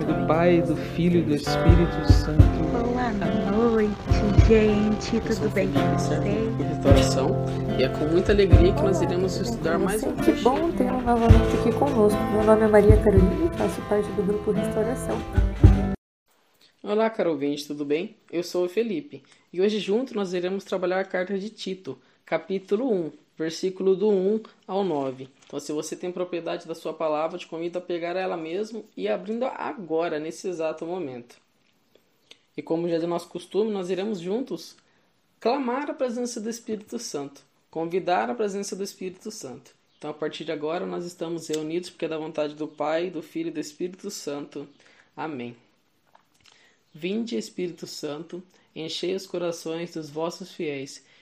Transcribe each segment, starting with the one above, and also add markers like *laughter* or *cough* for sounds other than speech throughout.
Nome do Pai, do Filho e do Espírito Santo. Boa noite, gente. Tudo bem com vocês? restauração e é com muita alegria que nós iremos estudar mais um Que bom tê-lo novamente aqui conosco. Meu nome é Maria Carolina e faço parte do grupo Restauração. Olá, caro ouvinte, tudo bem? Eu sou o Felipe e hoje juntos nós iremos trabalhar a carta de Tito, capítulo 1, versículo do 1 ao 9. Então, se você tem propriedade da sua palavra, te convido a pegar ela mesmo e abrindo agora, nesse exato momento. E como já é do nosso costume, nós iremos juntos clamar a presença do Espírito Santo, convidar a presença do Espírito Santo. Então, a partir de agora, nós estamos reunidos porque é da vontade do Pai, do Filho e do Espírito Santo. Amém. Vinde, Espírito Santo, enchei os corações dos vossos fiéis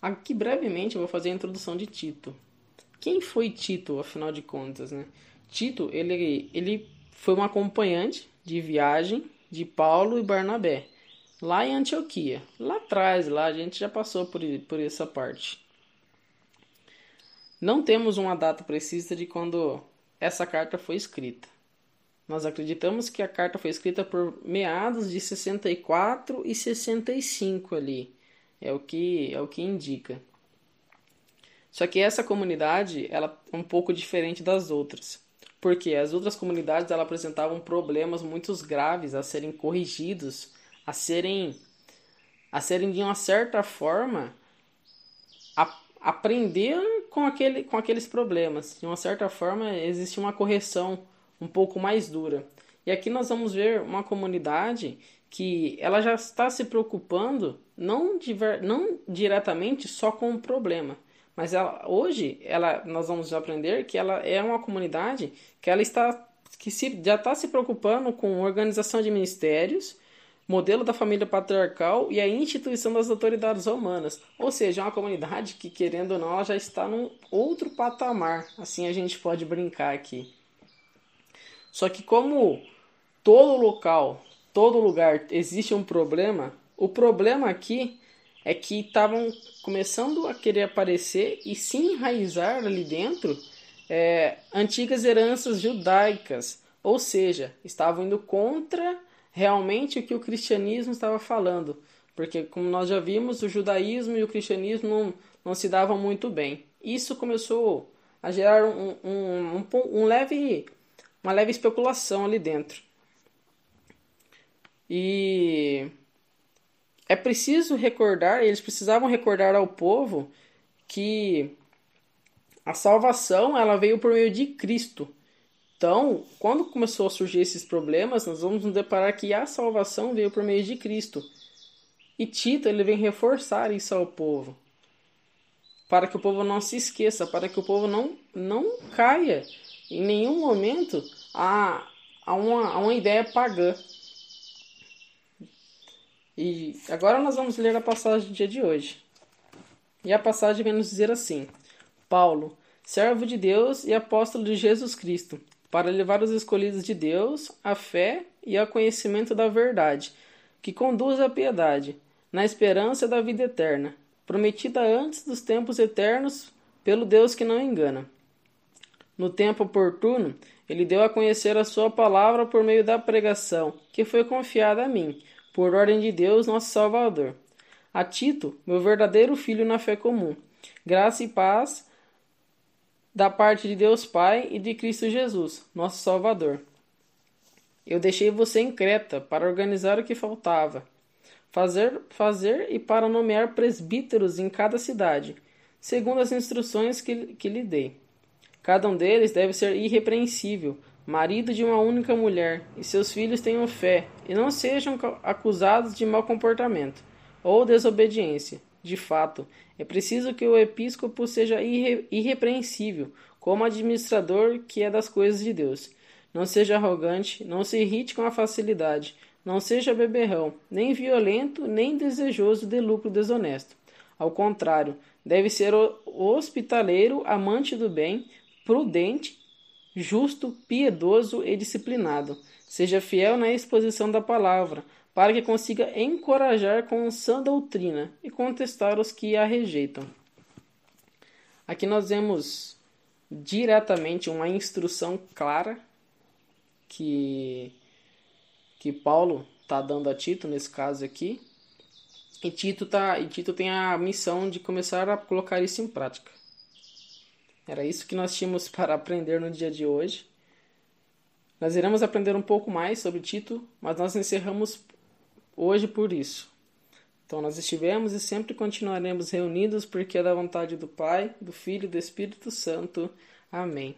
Aqui brevemente eu vou fazer a introdução de Tito. Quem foi Tito, afinal de contas, né? Tito, ele, ele foi um acompanhante de viagem de Paulo e Barnabé, lá em Antioquia. Lá atrás, lá a gente já passou por, por essa parte. Não temos uma data precisa de quando essa carta foi escrita. Nós acreditamos que a carta foi escrita por meados de 64 e 65 ali. É o que é o que indica. Só que essa comunidade, ela é um pouco diferente das outras. Porque as outras comunidades ela apresentavam problemas muito graves a serem corrigidos, a serem a serem de uma certa forma a, aprender com aquele com aqueles problemas. De uma certa forma existe uma correção um pouco mais dura. E aqui nós vamos ver uma comunidade que ela já está se preocupando não, diver, não diretamente só com o problema, mas ela, hoje ela, nós vamos aprender que ela é uma comunidade que ela está que se, já está se preocupando com organização de ministérios, modelo da família patriarcal e a instituição das autoridades romanas. Ou seja, é uma comunidade que, querendo ou não, ela já está num outro patamar. Assim a gente pode brincar aqui. Só que como todo local, todo lugar existe um problema, o problema aqui é que estavam começando a querer aparecer e se enraizar ali dentro é, antigas heranças judaicas, ou seja, estavam indo contra realmente o que o cristianismo estava falando, porque como nós já vimos, o judaísmo e o cristianismo não, não se davam muito bem. Isso começou a gerar um, um, um, um leve uma leve especulação ali dentro. E é preciso recordar, eles precisavam recordar ao povo que a salvação ela veio por meio de Cristo. Então, quando começou a surgir esses problemas, nós vamos nos deparar que a salvação veio por meio de Cristo. E Tito ele vem reforçar isso ao povo, para que o povo não se esqueça, para que o povo não, não caia em nenhum momento a, a, uma, a uma ideia pagã. E agora nós vamos ler a passagem do dia de hoje. E a passagem vem nos dizer assim: Paulo, servo de Deus e apóstolo de Jesus Cristo, para levar os escolhidos de Deus à fé e ao conhecimento da verdade, que conduz à piedade, na esperança da vida eterna, prometida antes dos tempos eternos pelo Deus que não engana. No tempo oportuno, ele deu a conhecer a sua palavra por meio da pregação, que foi confiada a mim, por ordem de Deus, nosso Salvador. A Tito, meu verdadeiro filho na fé comum, graça e paz da parte de Deus Pai e de Cristo Jesus, nosso Salvador. Eu deixei você em Creta para organizar o que faltava, fazer, fazer e para nomear presbíteros em cada cidade, segundo as instruções que, que lhe dei. Cada um deles deve ser irrepreensível, marido de uma única mulher, e seus filhos tenham fé, e não sejam acusados de mau comportamento ou desobediência. De fato, é preciso que o episcopo seja irre irrepreensível, como administrador que é das coisas de Deus. Não seja arrogante, não se irrite com a facilidade, não seja beberrão, nem violento, nem desejoso de lucro desonesto. Ao contrário, deve ser hospitaleiro, amante do bem, prudente, justo, piedoso e disciplinado. Seja fiel na exposição da palavra, para que consiga encorajar com sã doutrina e contestar os que a rejeitam. Aqui nós vemos diretamente uma instrução clara que que Paulo está dando a Tito nesse caso aqui. E Tito, tá, e Tito tem a missão de começar a colocar isso em prática. Era isso que nós tínhamos *laughs* para aprender no dia de hoje. Nós iremos aprender um pouco mais sobre Tito, mas nós encerramos hoje por isso. Então nós estivemos e sempre continuaremos reunidos porque é da vontade do Pai, do Filho e do Espírito Santo. Amém.